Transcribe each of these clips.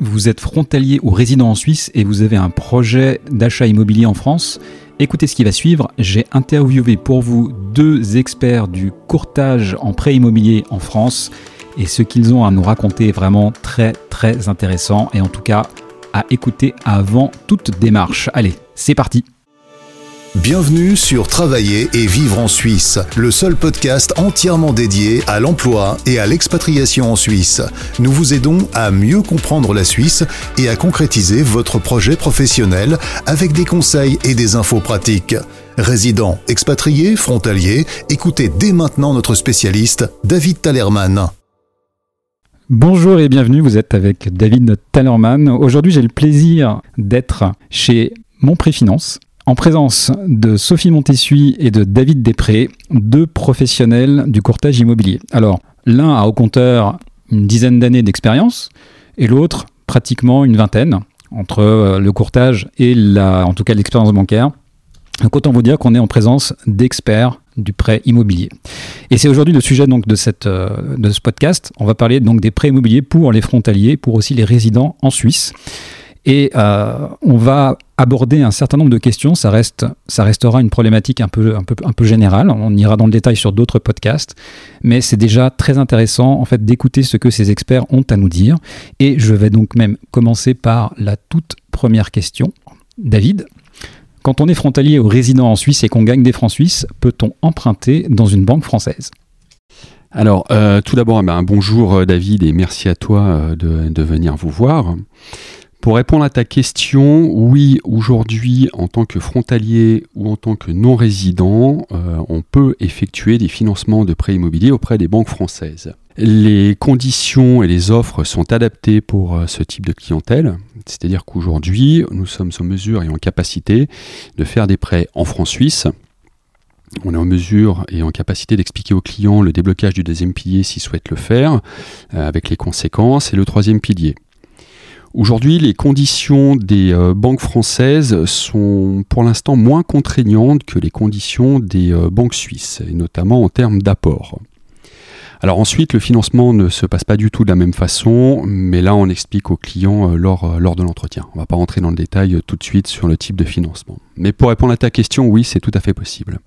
vous êtes frontalier ou résident en Suisse et vous avez un projet d'achat immobilier en France, écoutez ce qui va suivre. J'ai interviewé pour vous deux experts du courtage en prêt immobilier en France et ce qu'ils ont à nous raconter est vraiment très très intéressant et en tout cas à écouter avant toute démarche. Allez, c'est parti Bienvenue sur Travailler et vivre en Suisse, le seul podcast entièrement dédié à l'emploi et à l'expatriation en Suisse. Nous vous aidons à mieux comprendre la Suisse et à concrétiser votre projet professionnel avec des conseils et des infos pratiques. Résidents, expatriés, frontaliers, écoutez dès maintenant notre spécialiste, David Talerman. Bonjour et bienvenue, vous êtes avec David Talerman. Aujourd'hui j'ai le plaisir d'être chez Mon Préfinance en présence de Sophie Montessuie et de David Després, deux professionnels du courtage immobilier. Alors, l'un a au compteur une dizaine d'années d'expérience et l'autre pratiquement une vingtaine entre euh, le courtage et la, en tout cas l'expérience bancaire. Donc autant vous dire qu'on est en présence d'experts du prêt immobilier. Et c'est aujourd'hui le sujet donc de, cette, euh, de ce podcast. On va parler donc des prêts immobiliers pour les frontaliers, pour aussi les résidents en Suisse. Et euh, on va aborder un certain nombre de questions. Ça, reste, ça restera une problématique un peu, générale. On ira dans le détail sur d'autres podcasts. Mais c'est déjà très intéressant en fait, d'écouter ce que ces experts ont à nous dire. Et je vais donc même commencer par la toute première question. David, quand on est frontalier ou résident en Suisse et qu'on gagne des francs suisses, peut-on emprunter dans une banque française? Alors, euh, tout d'abord, eh ben, bonjour euh, David et merci à toi de venir vous voir. Pour répondre à ta question, oui, aujourd'hui, en tant que frontalier ou en tant que non-résident, euh, on peut effectuer des financements de prêts immobiliers auprès des banques françaises. Les conditions et les offres sont adaptées pour euh, ce type de clientèle, c'est-à-dire qu'aujourd'hui, nous sommes en mesure et en capacité de faire des prêts en francs suisses. On est en mesure et en capacité d'expliquer aux clients le déblocage du deuxième pilier s'ils souhaitent le faire, euh, avec les conséquences, et le troisième pilier. Aujourd'hui, les conditions des euh, banques françaises sont pour l'instant moins contraignantes que les conditions des euh, banques suisses, et notamment en termes d'apport. Alors ensuite, le financement ne se passe pas du tout de la même façon, mais là on explique aux clients euh, lors, lors de l'entretien. On ne va pas rentrer dans le détail tout de suite sur le type de financement. Mais pour répondre à ta question, oui, c'est tout à fait possible.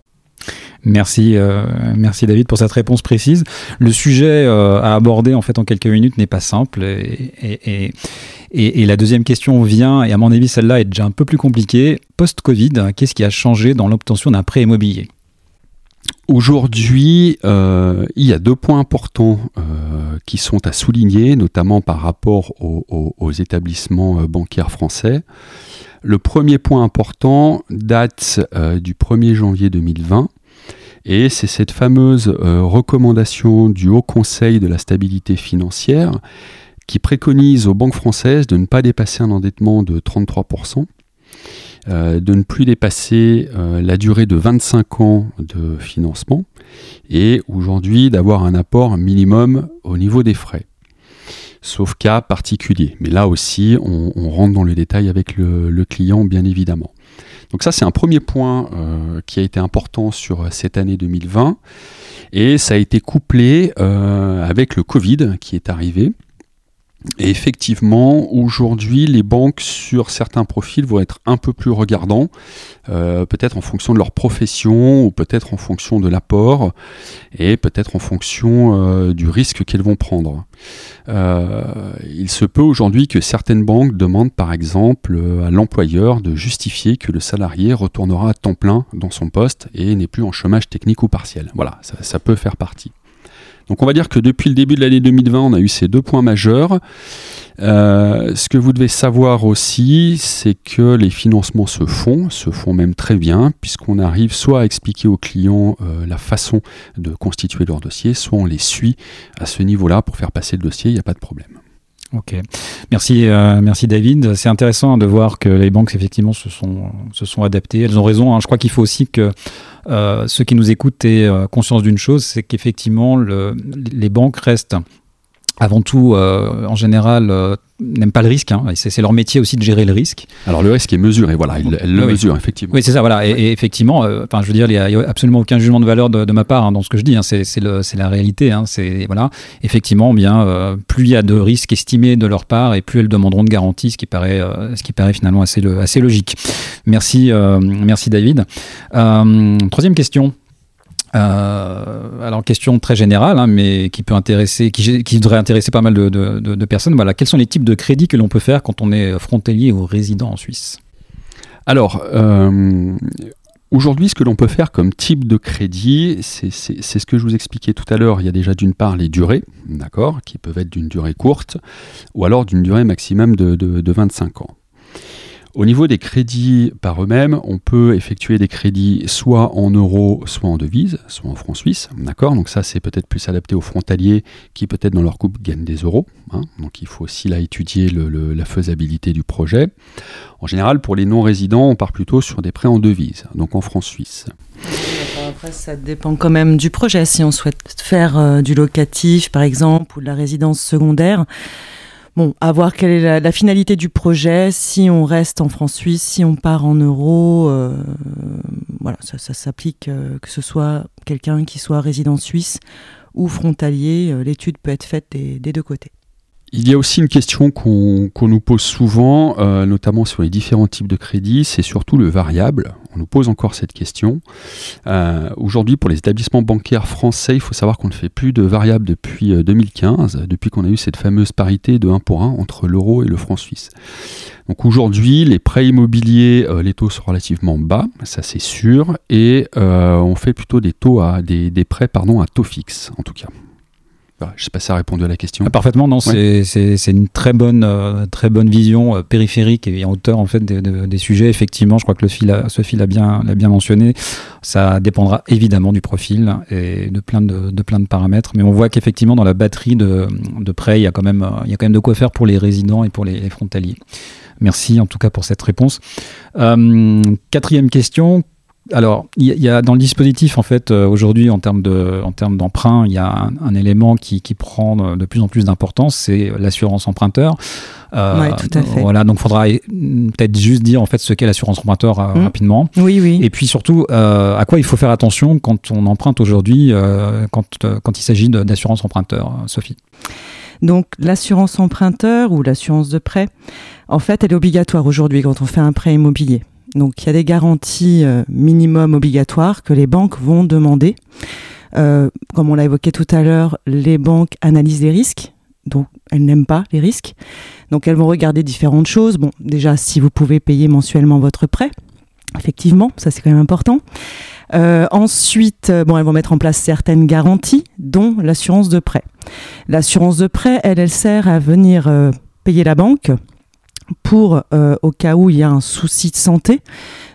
Merci, euh, merci David pour cette réponse précise. Le sujet euh, à aborder en fait en quelques minutes n'est pas simple et, et, la deuxième question vient et à mon avis celle-là est déjà un peu plus compliquée. Post-Covid, qu'est-ce qui a changé dans l'obtention d'un prêt immobilier? Aujourd'hui, euh, il y a deux points importants qui sont à souligner, notamment par rapport aux établissements bancaires français. Le premier point important date du 1er janvier 2020 et c'est cette fameuse euh, recommandation du Haut Conseil de la stabilité financière qui préconise aux banques françaises de ne pas dépasser un endettement de 33%, euh, de ne plus dépasser euh, la durée de 25 ans de financement et aujourd'hui d'avoir un apport minimum au niveau des frais sauf cas particulier. Mais là aussi, on, rentre dans le détail avec le client, bien évidemment. Donc ça, c'est un premier point euh, qui a été important sur euh, cette année 2020. Et ça a été couplé euh, avec le Covid qui est arrivé. Et effectivement, aujourd'hui, les banques sur certains profils vont être un peu plus regardants, euh, peut-être en fonction de leur profession ou peut-être en fonction de l'apport et peut-être en fonction euh, du risque qu'elles vont prendre. Euh, il se peut aujourd'hui que certaines banques demandent par exemple à l'employeur de justifier que le salarié retournera à temps plein dans son poste et n'est plus en chômage technique ou partiel. Voilà, ça peut faire partie. Donc on va dire que depuis le début de l'année 2020, on a eu ces deux points majeurs. Euh, ce que vous devez savoir aussi, c'est que les financements se font, se font même très bien, puisqu'on arrive soit à expliquer aux clients euh, la façon de constituer leur dossier, soit on les suit à ce niveau-là pour faire passer le dossier, il n'y a pas de problème. Ok, merci, euh, merci David. C'est intéressant de voir que les banques effectivement se sont, se sont adaptées. Elles ont raison. Hein. Je crois qu'il faut aussi que euh, ceux qui nous écoutent aient euh, conscience d'une chose, c'est qu'effectivement le, les banques restent avant tout, en général, n'aiment pas le risque. Hein, c'est leur métier aussi de gérer le risque. Alors le risque est mesuré, voilà, ils, le mesurent effectivement. Oui, c'est ça, voilà. Et, effectivement, euh, enfin, je veux dire, il n'y a, absolument aucun jugement de valeur de, ma part hein, dans ce que je dis. Hein, c'est la réalité. C'est voilà. Effectivement, bien, euh, plus il y a de risques estimés de leur part, et plus elles demanderont de garanties, ce qui paraît, euh, ce qui paraît finalement assez, assez logique. Merci, merci David. troisième question. Euh, alors question très générale, hein, mais qui peut intéresser, qui, devrait intéresser pas mal de, personnes. Voilà, quels sont les types de crédits que l'on peut faire quand on est frontalier ou résident en Suisse? Alors. Euh, aujourd'hui, ce que l'on peut faire comme type de crédit, c'est ce que je vous expliquais tout à l'heure. Il y a déjà d'une part les durées, d'accord, qui peuvent être d'une durée courte, ou alors d'une durée maximum de, de 25 ans. Au niveau des crédits par eux-mêmes, on peut effectuer des crédits soit en euros, soit en devises, soit en francs suisses. D'accord? Donc ça, c'est peut-être plus adapté aux frontaliers qui peut-être dans leur coupe gagnent des euros. Hein. Donc il faut aussi là étudier la faisabilité du projet. En général, pour les non-résidents, on part plutôt sur des prêts en devises, donc en francs suisses. Après, ça dépend quand même du projet. Si on souhaite faire euh, du locatif, par exemple, ou de la résidence secondaire, bon, à voir quelle est la, finalité du projet, si on reste en France suisse, si on part en euros, euh, voilà, ça, s'applique euh, que ce soit quelqu'un qui soit résident suisse ou frontalier, euh, l'étude peut être faite des deux côtés. Il y a aussi une question qu'on nous pose souvent, notamment sur les différents types de crédits, c'est surtout le variable. On nous pose encore cette question. Euh, aujourd'hui, pour les établissements bancaires français, il faut savoir qu'on ne fait plus de variable depuis 2015, euh, depuis qu'on a eu cette fameuse parité de 1 pour 1 entre l'euro et le franc suisse. Donc aujourd'hui, les prêts immobiliers, les taux sont relativement bas, ça c'est sûr, et on fait plutôt des taux à des, des prêts pardon à taux fixe en tout cas. Je ne sais pas si ça a répondu à la question. Ah, parfaitement, non. C'est une très bonne, euh, très bonne vision euh, périphérique et en hauteur en fait des, sujets. Effectivement, je crois que le fil a, Sophie l'a bien, bien mentionné. Ça dépendra évidemment du profil et de plein de, de plein de paramètres. Mais on voit qu'effectivement dans la batterie de, de il y a quand même, il y a quand même de quoi faire pour les résidents et pour les, frontaliers. Merci en tout cas pour cette réponse. Euh, quatrième question alors, il y, a dans le dispositif, en fait, euh, aujourd'hui, en termes de, d'emprunt, il y a un, élément qui, prend de plus en plus d'importance, c'est l'assurance emprunteur. Euh, oui, tout à fait. Voilà, donc il faudra peut-être juste dire en fait ce qu'est l'assurance emprunteur euh, mmh. rapidement. Oui, oui. Et puis surtout, à quoi il faut faire attention quand on emprunte aujourd'hui, quand, quand il s'agit d'assurance emprunteur, Sophie? Donc l'assurance emprunteur ou l'assurance de prêt, en fait, elle est obligatoire aujourd'hui quand on fait un prêt immobilier. Donc il y a des garanties euh, minimum obligatoires que les banques vont demander. Euh, comme on l'a évoqué tout à l'heure, les banques analysent les risques, donc elles n'aiment pas les risques. Donc elles vont regarder différentes choses. Bon, déjà si vous pouvez payer mensuellement votre prêt, effectivement, ça c'est quand même important. Euh, ensuite, bon, elles vont mettre en place certaines garanties, dont l'assurance de prêt. L'assurance de prêt, elle, elle sert à venir payer la banque pour euh, au cas où il y a un souci de santé.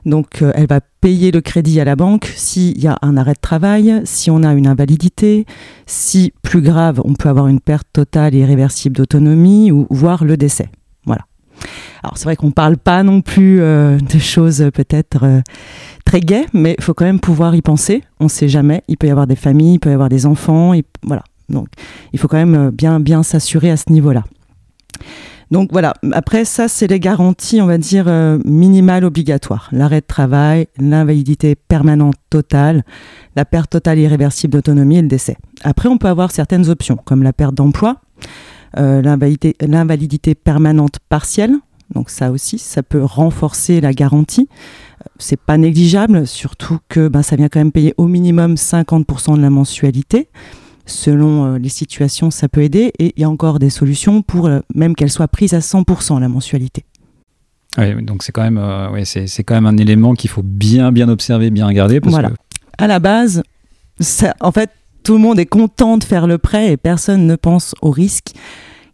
Donc euh, elle va payer le crédit à la banque s'il y a un arrêt de travail, si on a une invalidité, si plus grave, on peut avoir une perte totale et irréversible d'autonomie ou voire le décès. Voilà. Alors c'est vrai qu'on ne parle pas non plus euh, de choses peut-être très gaies, mais il faut quand même pouvoir y penser. On ne sait jamais. Il peut y avoir des familles, il peut y avoir des enfants. Voilà. Donc il faut quand même bien bien s'assurer à ce niveau-là. Donc voilà, après ça, c'est les garanties, on va dire, euh, minimales obligatoires. L'arrêt de travail, l'invalidité permanente totale, la perte totale irréversible d'autonomie et le décès. Après, on peut avoir certaines options, comme la perte d'emploi, euh, l'invalidité permanente partielle. Donc ça aussi, ça peut renforcer la garantie. C'est pas négligeable, surtout que ben, ça vient quand même payer au minimum 50% de la mensualité selon euh, les situations, ça peut aider. Et il y a encore des solutions pour euh, même qu'elle soit prise à 100% la mensualité. Oui, donc c'est quand même, euh, c'est, quand même un élément qu'il faut bien, bien observer, bien regarder. Parce voilà. À la base, ça, en fait, tout le monde est content de faire le prêt et personne ne pense au risque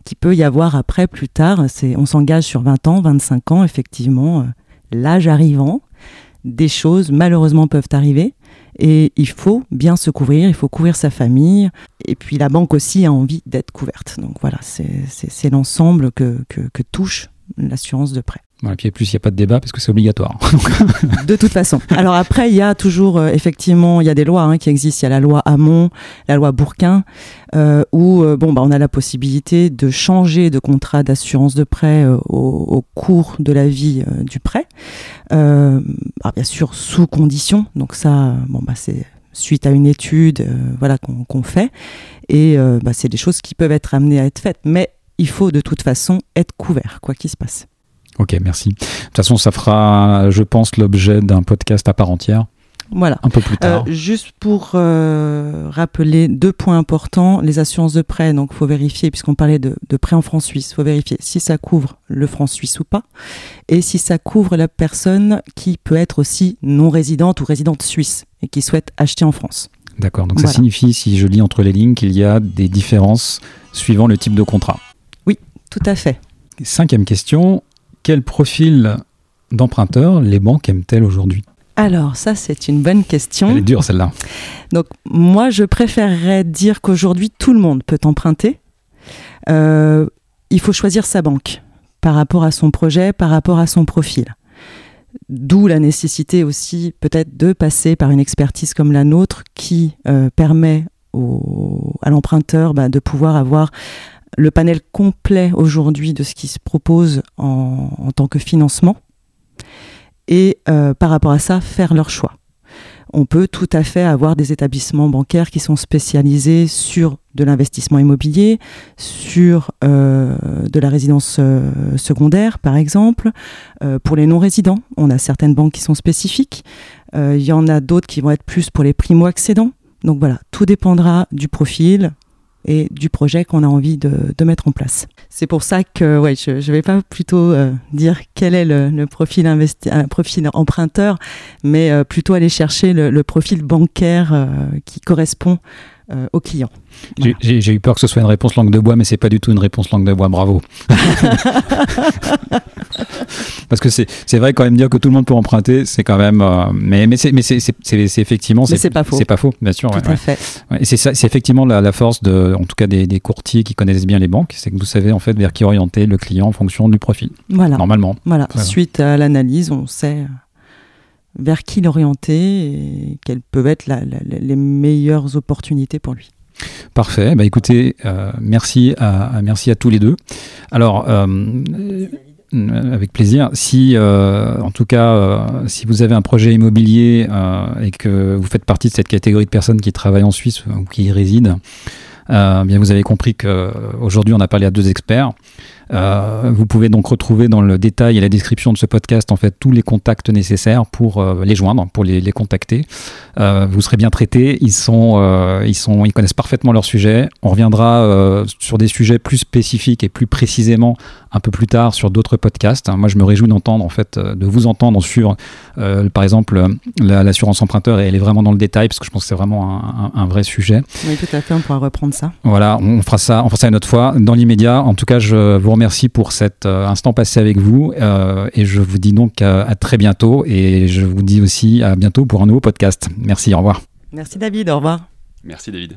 qu'il peut y avoir après, plus tard. C'est, on s'engage sur 20 ans, 25 ans, effectivement, l'âge arrivant, des choses malheureusement peuvent arriver. Et il faut bien se couvrir, il faut couvrir sa famille. Et puis la banque aussi a envie d'être couverte. Donc voilà, c'est l'ensemble que, touche l'assurance de prêt. Voilà, puis plus, il n'y a pas de débat parce que c'est obligatoire. de toute façon. Alors après, il y a toujours, euh, effectivement, il y a des lois hein, qui existent. Il y a la loi Hamon, la loi Bourquin, euh, où euh, bon, bah, on a la possibilité de changer de contrat d'assurance de prêt au, cours de la vie du prêt. bien sûr, sous condition. Donc ça, bon, bah, c'est suite à une étude voilà, qu'on fait. Et bah, c'est des choses qui peuvent être amenées à être faites. Mais il faut de toute façon être couvert, quoi qu'il se passe. Ok, merci. De toute façon, ça fera, je pense, l'objet d'un podcast à part entière. Voilà. Un peu plus tard. Euh, juste pour euh, rappeler deux points importants, les assurances de prêt, donc il faut vérifier, puisqu'on parlait de, de prêt en francs suisse, il faut vérifier si ça couvre le franc suisse ou pas, et si ça couvre la personne qui peut être aussi non résidente ou résidente suisse et qui souhaite acheter en France. D'accord, donc ça signifie, si je lis entre les lignes, qu'il y a des différences suivant le type de contrat. Oui, tout à fait. Cinquième question, quel profil d'emprunteur les banques aiment-elles aujourd'hui? Alors, ça, c'est une bonne question. Elle est dure, celle-là. Donc, moi, je préférerais dire qu'aujourd'hui, tout le monde peut emprunter. Euh, il faut choisir sa banque par rapport à son projet, par rapport à son profil. D'où la nécessité aussi, peut-être, de passer par une expertise comme la nôtre qui euh, permet à l'emprunteur bah, de pouvoir avoir le panel complet aujourd'hui de ce qui se propose en, tant que financement et euh, par rapport à ça faire leur choix. On peut tout à fait avoir des établissements bancaires qui sont spécialisés sur de l'investissement immobilier, sur euh, de la résidence euh, secondaire par exemple. pour les non-résidents, on a certaines banques qui sont spécifiques. Il y en a d'autres qui vont être plus pour les primo-accédants. Donc voilà, tout dépendra du profil, et du projet qu'on a envie de, mettre en place. C'est pour ça que ouais, je ne vais pas plutôt euh, dire quel est le, profil, investi un profil emprunteur, mais euh, plutôt aller chercher le, profil bancaire euh, qui correspond au client. J'ai eu peur que ce soit une réponse langue de bois, mais c'est pas du tout une réponse langue de bois. Bravo. Parce que c'est vrai quand même dire que tout le monde peut emprunter, c'est quand même. Euh, mais mais c'est effectivement. c'est pas faux. C'est pas faux, bien sûr. Tout à fait. c'est effectivement la, force de, en tout cas des, des courtiers qui connaissent bien les banques, c'est que vous savez en fait vers qui orienter le client en fonction du profil. Voilà. Normalement. Voilà. Suite à l'analyse, on sait vers qui l'orienter et quelles peuvent être les meilleures opportunités pour lui. Parfait. Bah, écoutez, euh, merci, à, merci à tous les deux. Alors, euh, avec plaisir. Si, euh, en tout cas, si vous avez un projet immobilier et que vous faites partie de cette catégorie de personnes qui travaillent en Suisse ou qui y résident, bien vous avez compris qu'aujourd'hui on a parlé à deux experts. Euh, vous pouvez donc retrouver dans le détail et la description de ce podcast en fait tous les contacts nécessaires pour euh, les joindre, pour les, contacter. Euh, vous serez bien traités. Ils sont, ils sont, ils connaissent parfaitement leur sujet. On reviendra sur des sujets plus spécifiques et plus précisément un peu plus tard sur d'autres podcasts. Moi, je me réjouis d'entendre en fait, de vous entendre sur, par exemple, l'assurance emprunteur elle est vraiment dans le détail parce que je pense que c'est vraiment un, vrai sujet. Oui, tout à fait. On pourra reprendre ça. Voilà, on fera ça, on fera ça une autre fois. Dans l'immédiat, en tout cas, je vous remercie pour cet euh, instant passé avec vous euh, et je vous dis donc à, très bientôt et je vous dis aussi à bientôt pour un nouveau podcast. Merci, au revoir. Merci David, au revoir. Merci David.